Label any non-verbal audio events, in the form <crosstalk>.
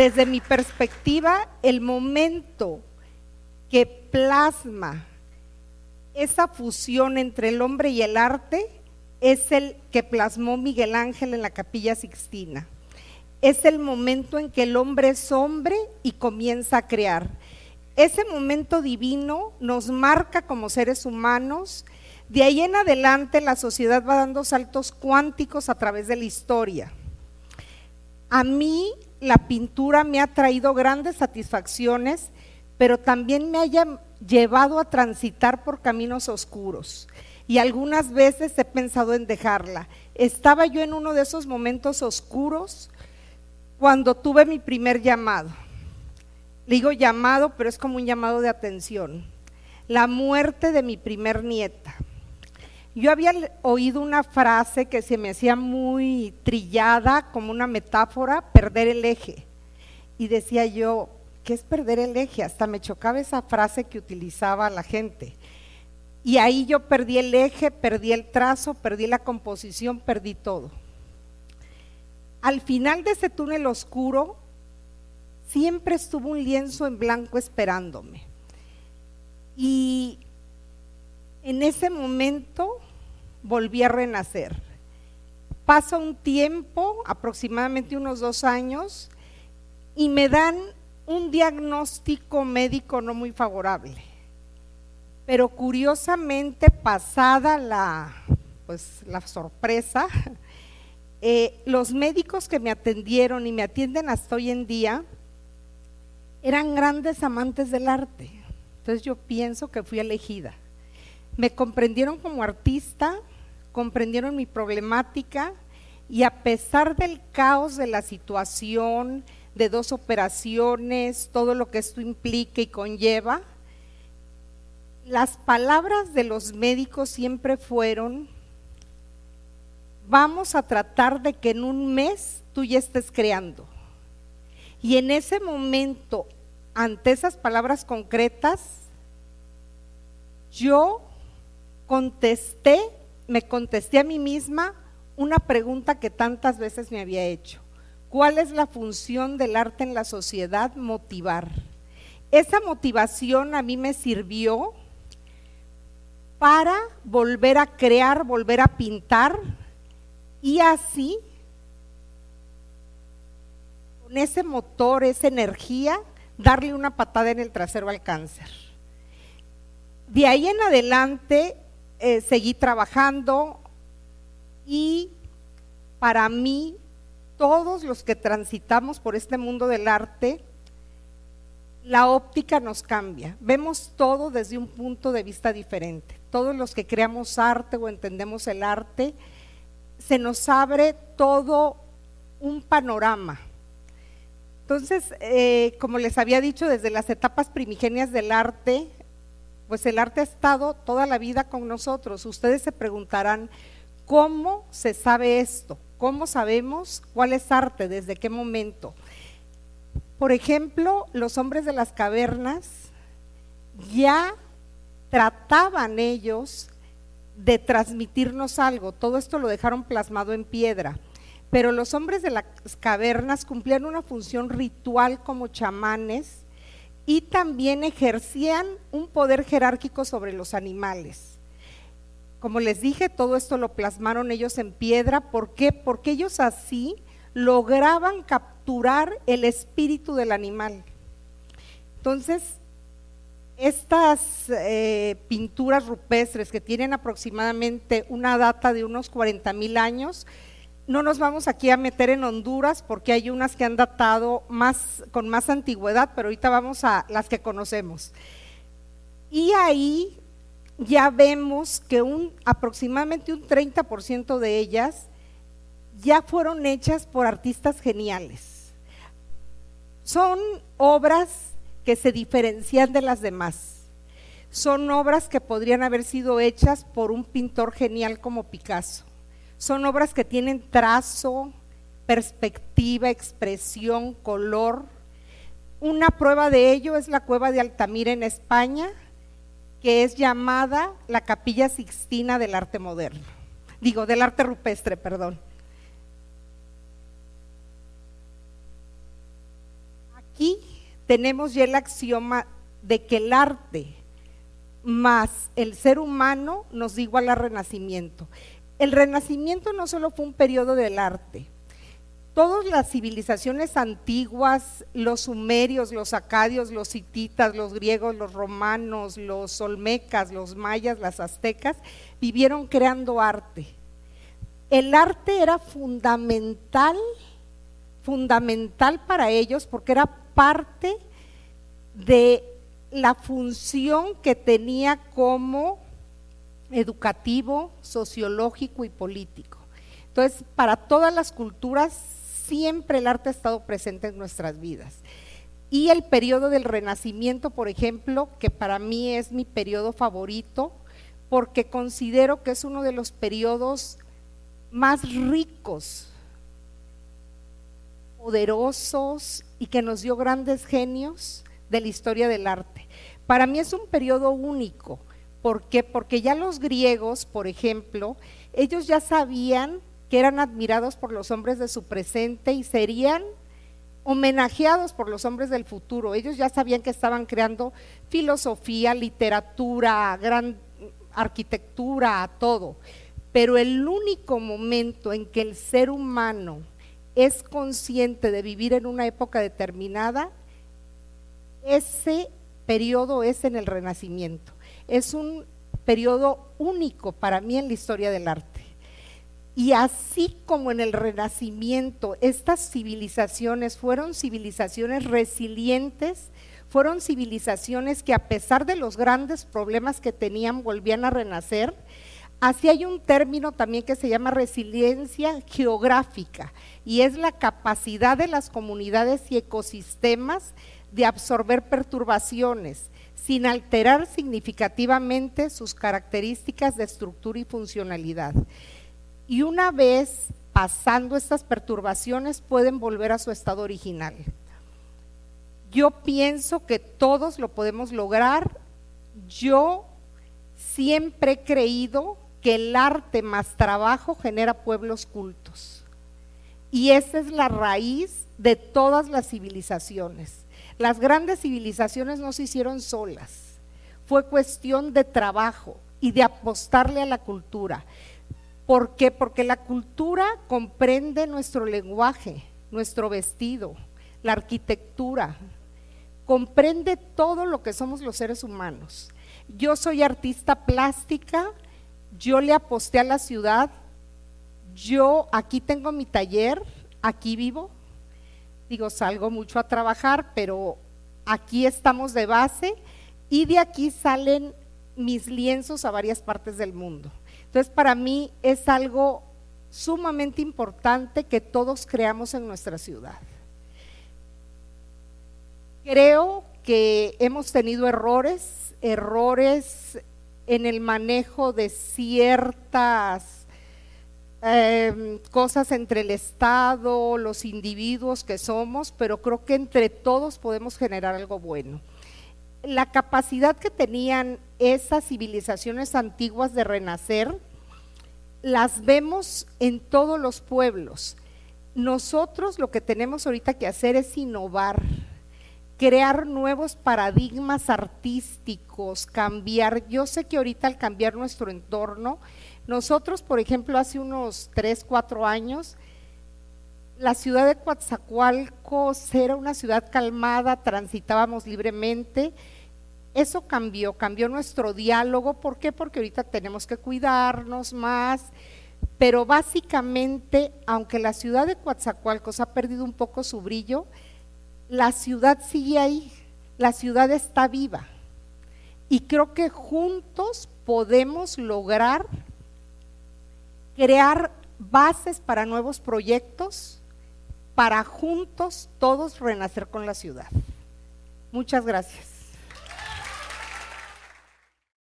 Desde mi perspectiva, el momento que plasma esa fusión entre el hombre y el arte es el que plasmó Miguel Ángel en la capilla Sixtina. Es el momento en que el hombre es hombre y comienza a crear. Ese momento divino nos marca como seres humanos. De ahí en adelante la sociedad va dando saltos cuánticos a través de la historia. A mí la pintura me ha traído grandes satisfacciones, pero también me haya llevado a transitar por caminos oscuros y algunas veces he pensado en dejarla. Estaba yo en uno de esos momentos oscuros cuando tuve mi primer llamado. Le digo llamado, pero es como un llamado de atención. La muerte de mi primer nieta. Yo había oído una frase que se me hacía muy trillada, como una metáfora, perder el eje. Y decía yo, ¿qué es perder el eje? Hasta me chocaba esa frase que utilizaba la gente. Y ahí yo perdí el eje, perdí el trazo, perdí la composición, perdí todo. Al final de ese túnel oscuro, siempre estuvo un lienzo en blanco esperándome. Y en ese momento volví a renacer. Pasa un tiempo, aproximadamente unos dos años, y me dan un diagnóstico médico no muy favorable pero curiosamente pasada la, pues, la sorpresa, <laughs> eh, los médicos que me atendieron y me atienden hasta hoy en día eran grandes amantes del arte. Entonces yo pienso que fui elegida. Me comprendieron como artista, comprendieron mi problemática y a pesar del caos de la situación, de dos operaciones, todo lo que esto implica y conlleva, las palabras de los médicos siempre fueron, vamos a tratar de que en un mes tú ya estés creando. Y en ese momento, ante esas palabras concretas, yo contesté, me contesté a mí misma una pregunta que tantas veces me había hecho. ¿Cuál es la función del arte en la sociedad? Motivar. Esa motivación a mí me sirvió para volver a crear, volver a pintar y así, con ese motor, esa energía, darle una patada en el trasero al cáncer. De ahí en adelante eh, seguí trabajando y para mí, todos los que transitamos por este mundo del arte, la óptica nos cambia, vemos todo desde un punto de vista diferente todos los que creamos arte o entendemos el arte, se nos abre todo un panorama. Entonces, eh, como les había dicho, desde las etapas primigenias del arte, pues el arte ha estado toda la vida con nosotros. Ustedes se preguntarán, ¿cómo se sabe esto? ¿Cómo sabemos cuál es arte? ¿Desde qué momento? Por ejemplo, los hombres de las cavernas ya trataban ellos de transmitirnos algo. Todo esto lo dejaron plasmado en piedra. Pero los hombres de las cavernas cumplían una función ritual como chamanes y también ejercían un poder jerárquico sobre los animales. Como les dije, todo esto lo plasmaron ellos en piedra. ¿Por qué? Porque ellos así lograban capturar el espíritu del animal. Entonces, estas eh, pinturas rupestres que tienen aproximadamente una data de unos 40 mil años, no nos vamos aquí a meter en Honduras porque hay unas que han datado más, con más antigüedad, pero ahorita vamos a las que conocemos. Y ahí ya vemos que un, aproximadamente un 30% de ellas ya fueron hechas por artistas geniales. Son obras que se diferencian de las demás. Son obras que podrían haber sido hechas por un pintor genial como Picasso. Son obras que tienen trazo, perspectiva, expresión, color. Una prueba de ello es la cueva de Altamira en España, que es llamada la Capilla Sixtina del arte moderno. Digo, del arte rupestre, perdón. tenemos ya el axioma de que el arte más el ser humano nos da igual al renacimiento. El renacimiento no solo fue un periodo del arte, todas las civilizaciones antiguas, los sumerios, los acadios, los hititas, los griegos, los romanos, los olmecas, los mayas, las aztecas, vivieron creando arte. El arte era fundamental, fundamental para ellos porque era parte de la función que tenía como educativo, sociológico y político. Entonces, para todas las culturas siempre el arte ha estado presente en nuestras vidas. Y el periodo del Renacimiento, por ejemplo, que para mí es mi periodo favorito, porque considero que es uno de los periodos más ricos, poderosos y que nos dio grandes genios de la historia del arte. Para mí es un periodo único. ¿Por qué? Porque ya los griegos, por ejemplo, ellos ya sabían que eran admirados por los hombres de su presente y serían homenajeados por los hombres del futuro. Ellos ya sabían que estaban creando filosofía, literatura, gran arquitectura, todo. Pero el único momento en que el ser humano es consciente de vivir en una época determinada, ese periodo es en el Renacimiento. Es un periodo único para mí en la historia del arte. Y así como en el Renacimiento, estas civilizaciones fueron civilizaciones resilientes, fueron civilizaciones que a pesar de los grandes problemas que tenían, volvían a renacer. Así hay un término también que se llama resiliencia geográfica y es la capacidad de las comunidades y ecosistemas de absorber perturbaciones sin alterar significativamente sus características de estructura y funcionalidad y una vez pasando estas perturbaciones pueden volver a su estado original. Yo pienso que todos lo podemos lograr. Yo siempre he creído que el arte más trabajo genera pueblos cultos. Y esa es la raíz de todas las civilizaciones. Las grandes civilizaciones no se hicieron solas. Fue cuestión de trabajo y de apostarle a la cultura. ¿Por qué? Porque la cultura comprende nuestro lenguaje, nuestro vestido, la arquitectura, comprende todo lo que somos los seres humanos. Yo soy artista plástica, yo le aposté a la ciudad, yo aquí tengo mi taller, aquí vivo, digo, salgo mucho a trabajar, pero aquí estamos de base y de aquí salen mis lienzos a varias partes del mundo. Entonces, para mí es algo sumamente importante que todos creamos en nuestra ciudad. Creo que hemos tenido errores, errores en el manejo de ciertas em, cosas entre el Estado, los individuos que somos, pero creo que entre todos podemos generar algo bueno la capacidad que tenían esas civilizaciones antiguas de renacer, las vemos en todos los pueblos. Nosotros lo que tenemos ahorita que hacer es innovar, crear nuevos paradigmas artísticos, cambiar. Yo sé que ahorita al cambiar nuestro entorno, nosotros, por ejemplo, hace unos 3, 4 años, la ciudad de Coatzacoalcos era una ciudad calmada, transitábamos libremente. Eso cambió, cambió nuestro diálogo. ¿Por qué? Porque ahorita tenemos que cuidarnos más. Pero básicamente, aunque la ciudad de Coatzacoalcos ha perdido un poco su brillo, la ciudad sigue ahí, la ciudad está viva. Y creo que juntos podemos lograr crear bases para nuevos proyectos para juntos todos renacer con la ciudad. Muchas gracias.